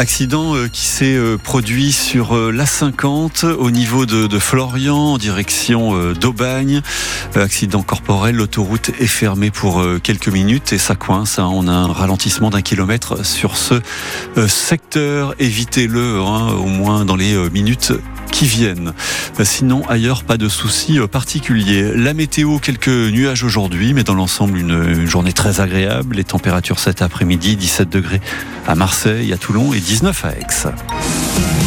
Accident euh, qui s'est euh, produit sur euh, l'A50 au niveau de, Florian en direction d'Aubagne. Accident corporel, l'autoroute est fermée pour quelques minutes et ça coince. Hein. On a un ralentissement d'un kilomètre sur ce secteur. Évitez-le hein, au moins dans les minutes qui viennent. Sinon, ailleurs, pas de soucis particuliers. La météo, quelques nuages aujourd'hui, mais dans l'ensemble, une, journée très agréable. Les températures cet après-midi, 17 degrés à Marseille, à Toulon et 19 à Aix.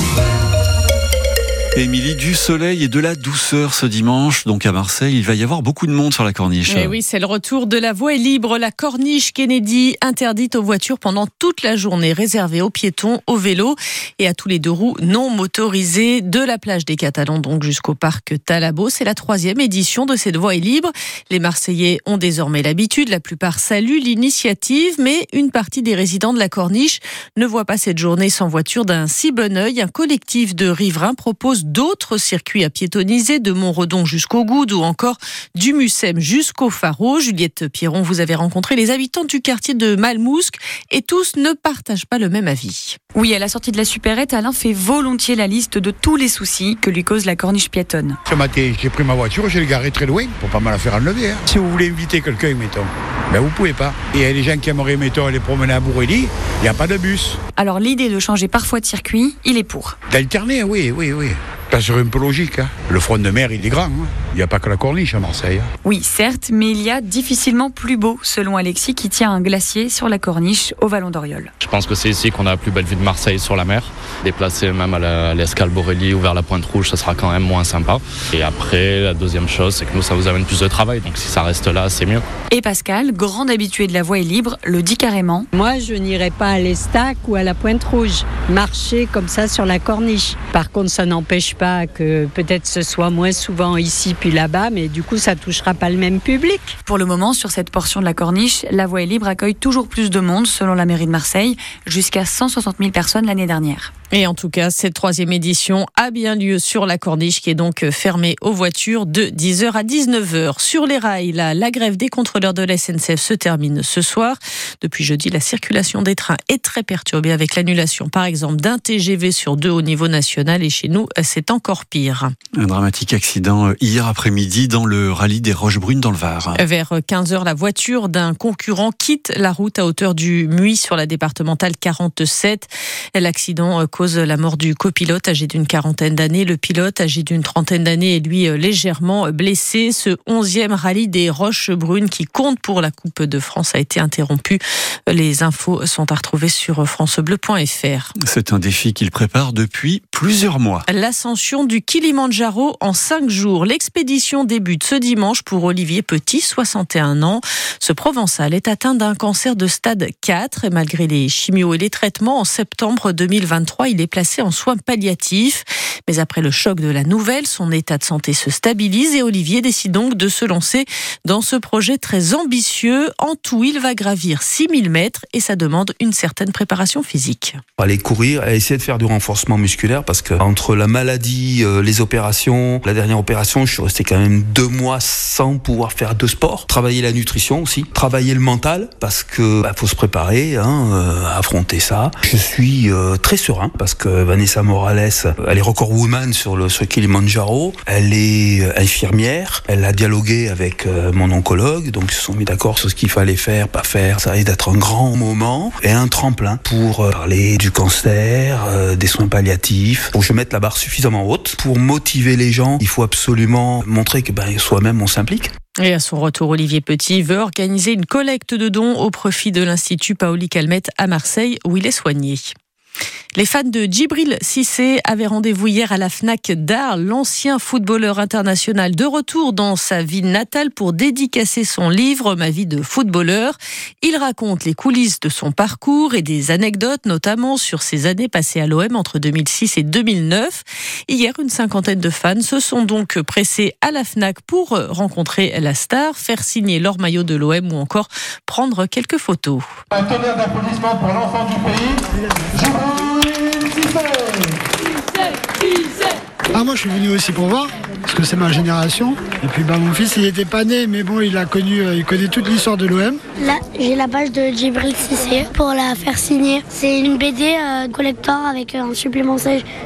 Émilie, du soleil et de la douceur ce dimanche, donc à Marseille, il va y avoir beaucoup de monde sur la corniche. Et eh oui, c'est le retour de la voie libre, la corniche Kennedy, interdite aux voitures pendant toute la journée, réservée aux piétons, aux vélos et à tous les deux roues non motorisés de la plage des Catalans, donc jusqu'au parc Talabo. C'est la troisième édition de cette voie libre. Les Marseillais ont désormais l'habitude, la plupart saluent l'initiative, mais une partie des résidents de la corniche ne voit pas cette journée sans voiture d'un si bon oeil. Un collectif de riverains propose d'autres circuits à piétoniser, de Montredon jusqu'au Goude ou encore du Mussem jusqu'au Faro. Juliette Pierron, vous avez rencontré les habitants du quartier de Malmousque et tous ne partagent pas le même avis. Oui, à la sortie de la supérette, Alain fait volontiers la liste de tous les soucis que lui cause la corniche piétonne. Ce matin, j'ai pris ma voiture, j'ai garé très loin pour pas mal la faire enlever. Hein. Si vous voulez inviter quelqu'un, mettons, ben vous pouvez pas. Et il y a des gens qui aimeraient, mettons, aller promener à Bourrelli, il n'y a pas de bus. Alors l'idée de changer parfois de circuit, il est pour. D'alterner, oui, oui, oui. Ça serait un peu logique. Hein. Le front de mer, il est grand. Hein. Il n'y a pas que la corniche à Marseille. Hein. Oui, certes, mais il y a difficilement plus beau, selon Alexis, qui tient un glacier sur la corniche au Vallon d'Oriol. Je pense que c'est ici qu'on a la plus belle vue de Marseille sur la mer. Déplacer même à l'escale Borély ou vers la Pointe Rouge, ça sera quand même moins sympa. Et après, la deuxième chose, c'est que nous, ça vous amène plus de travail. Donc si ça reste là, c'est mieux. Et Pascal, grand habitué de la voie est libre, le dit carrément. Moi, je n'irai pas à l'Estac ou à la Pointe Rouge. Marcher comme ça sur la corniche. Par contre, ça n'empêche pas que peut-être ce soit moins souvent ici puis là-bas, mais du coup, ça touchera pas le même public. Pour le moment, sur cette portion de la corniche, la voie est libre accueille toujours plus de monde, selon la mairie de Marseille, jusqu'à 160 000 personnes l'année dernière. Et en tout cas, cette troisième édition a bien lieu sur la corniche qui est donc fermée aux voitures de 10h à 19h. Sur les rails, la, la grève des contrôleurs de la SNCF se termine ce soir. Depuis jeudi, la circulation des trains est très perturbée avec l'annulation, par exemple, d'un TGV sur deux au niveau national. Et chez nous, c'est encore pire. Un dramatique accident euh, hier après-midi dans le rallye des Roches Brunes dans le Var. Vers 15h, la voiture d'un concurrent quitte la route à hauteur du Muy sur la départementale 47. L'accident euh, cause la mort du copilote âgé d'une quarantaine d'années. Le pilote âgé d'une trentaine d'années est lui euh, légèrement blessé. Ce 11e rallye des Roches Brunes qui compte pour la Coupe de France a été interrompu. Les infos sont à retrouver sur francebleu.fr. C'est un défi qu'il prépare depuis plusieurs mois. L'ascension du Kilimandjaro en cinq jours. L'expédition débute ce dimanche pour Olivier Petit, 61 ans. Ce Provençal est atteint d'un cancer de stade 4 et malgré les chimios et les traitements, en septembre 2023, il est placé en soins palliatifs. Mais après le choc de la nouvelle, son état de santé se stabilise et Olivier décide donc de se lancer dans ce projet très ambitieux. En tout, il va gravir 6000 mètres et ça demande une certaine préparation physique. Aller courir et essayer de faire du renforcement musculaire parce que entre la maladie, euh, les opérations, la dernière opération, je suis resté quand même deux mois sans pouvoir faire de sport. Travailler la nutrition aussi, travailler le mental parce que bah, faut se préparer hein, euh, affronter ça. Je suis euh, très serein parce que Vanessa Morales, elle est record woman sur le sur Kilimanjaro. Elle est infirmière. Elle a dialogué avec mon oncologue, donc ils se sont mis d'accord sur ce qu'il fallait faire, pas faire. Ça risque d'être un grand moment et un tremplin pour parler du cancer, des soins palliatifs. Faut que je mette la barre suffisamment haute pour motiver les gens. Il faut absolument montrer que ben, soi-même on s'implique. Et à son retour, Olivier Petit veut organiser une collecte de dons au profit de l'Institut Paoli Calmette à Marseille où il est soigné. Les fans de Djibril Cissé avaient rendez-vous hier à la FNAC d'Arles, l'ancien footballeur international de retour dans sa ville natale pour dédicacer son livre Ma vie de footballeur. Il raconte les coulisses de son parcours et des anecdotes, notamment sur ses années passées à l'OM entre 2006 et 2009. Hier, une cinquantaine de fans se sont donc pressés à la FNAC pour rencontrer la star, faire signer leur maillot de l'OM ou encore prendre quelques photos. Un pour l'enfant du pays, ah, moi je suis venu aussi pour voir. parce que c'est ma génération. Et puis bah, mon fils, il n'était pas né, mais bon, il a connu, euh, il connaît toute l'histoire de l'OM. Là, j'ai la page de Djibril Cissé pour la faire signer. C'est une BD euh, collector avec un supplément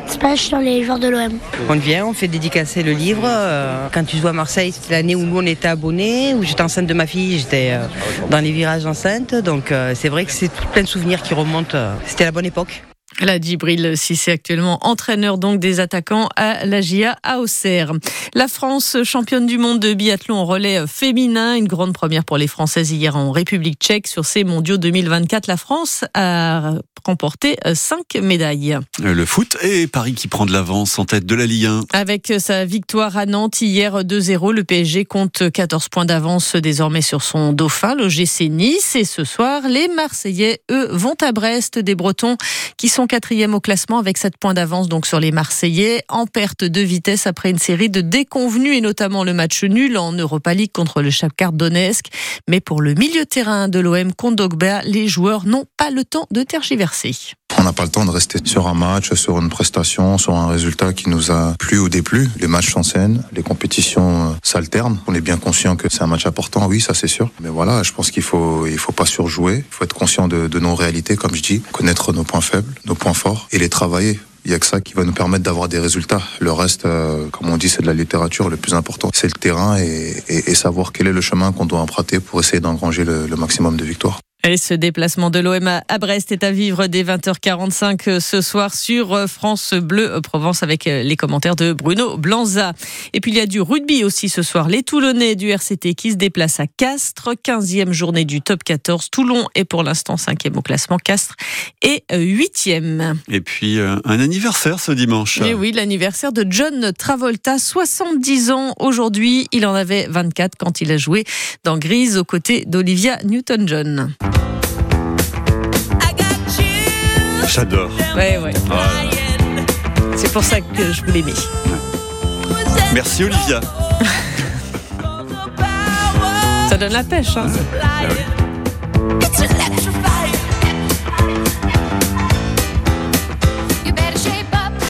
splash sur les joueurs de l'OM. On vient, on fait dédicacer le livre. Euh, quand tu vois Marseille, c'était l'année où nous on était abonnés, où j'étais enceinte de ma fille, j'étais euh, dans les virages enceintes. Donc euh, c'est vrai que c'est plein de souvenirs qui remontent. C'était la bonne époque. La Djibril Cissé actuellement entraîneur donc des attaquants à la GIA à Auxerre. La France championne du monde de biathlon en relais féminin, une grande première pour les Françaises hier en République tchèque sur ces mondiaux 2024. La France a remporté cinq médailles. Le foot et Paris qui prend de l'avance en tête de la Ligue 1. Avec sa victoire à Nantes hier 2-0, le PSG compte 14 points d'avance désormais sur son dauphin, le GC Nice. Et ce soir, les Marseillais, eux, vont à Brest, des Bretons qui sont quatrième au classement avec 7 points d'avance donc sur les Marseillais, en perte de vitesse après une série de déconvenus et notamment le match nul en Europa League contre le Shakhtar Donetsk. Mais pour le milieu terrain de l'OM Kondogba, les joueurs n'ont pas le temps de tergiverser. On n'a pas le temps de rester sur un match, sur une prestation, sur un résultat qui nous a plu ou déplu. Les matchs s'enchaînent, les compétitions s'alternent. On est bien conscient que c'est un match important, oui, ça c'est sûr. Mais voilà, je pense qu'il faut, il faut pas surjouer. Il faut être conscient de, nos réalités, comme je dis, connaître nos points faibles, nos points forts et les travailler. Il y a que ça qui va nous permettre d'avoir des résultats. Le reste, euh, comme on dit, c'est de la littérature. Le plus important, c'est le terrain et, savoir quel est le chemin qu'on doit emprunter pour essayer d'engranger le maximum de victoires. Et ce déplacement de l'OM à Brest est à vivre dès 20h45 ce soir sur France Bleu Provence avec les commentaires de Bruno Blanza. Et puis il y a du rugby aussi ce soir. Les Toulonnais du RCT qui se déplacent à Castres, 15e journée du top 14. Toulon est pour l'instant 5e au classement. Castres est 8e. Et puis un anniversaire ce dimanche. Et oui, l'anniversaire de John Travolta, 70 ans aujourd'hui. Il en avait 24 quand il a joué dans Grise aux côtés d'Olivia Newton-John. J'adore. Ouais, ouais. C'est pour ça que je voulais mis. Merci Olivia. ça donne la pêche. Hein. Ah ouais.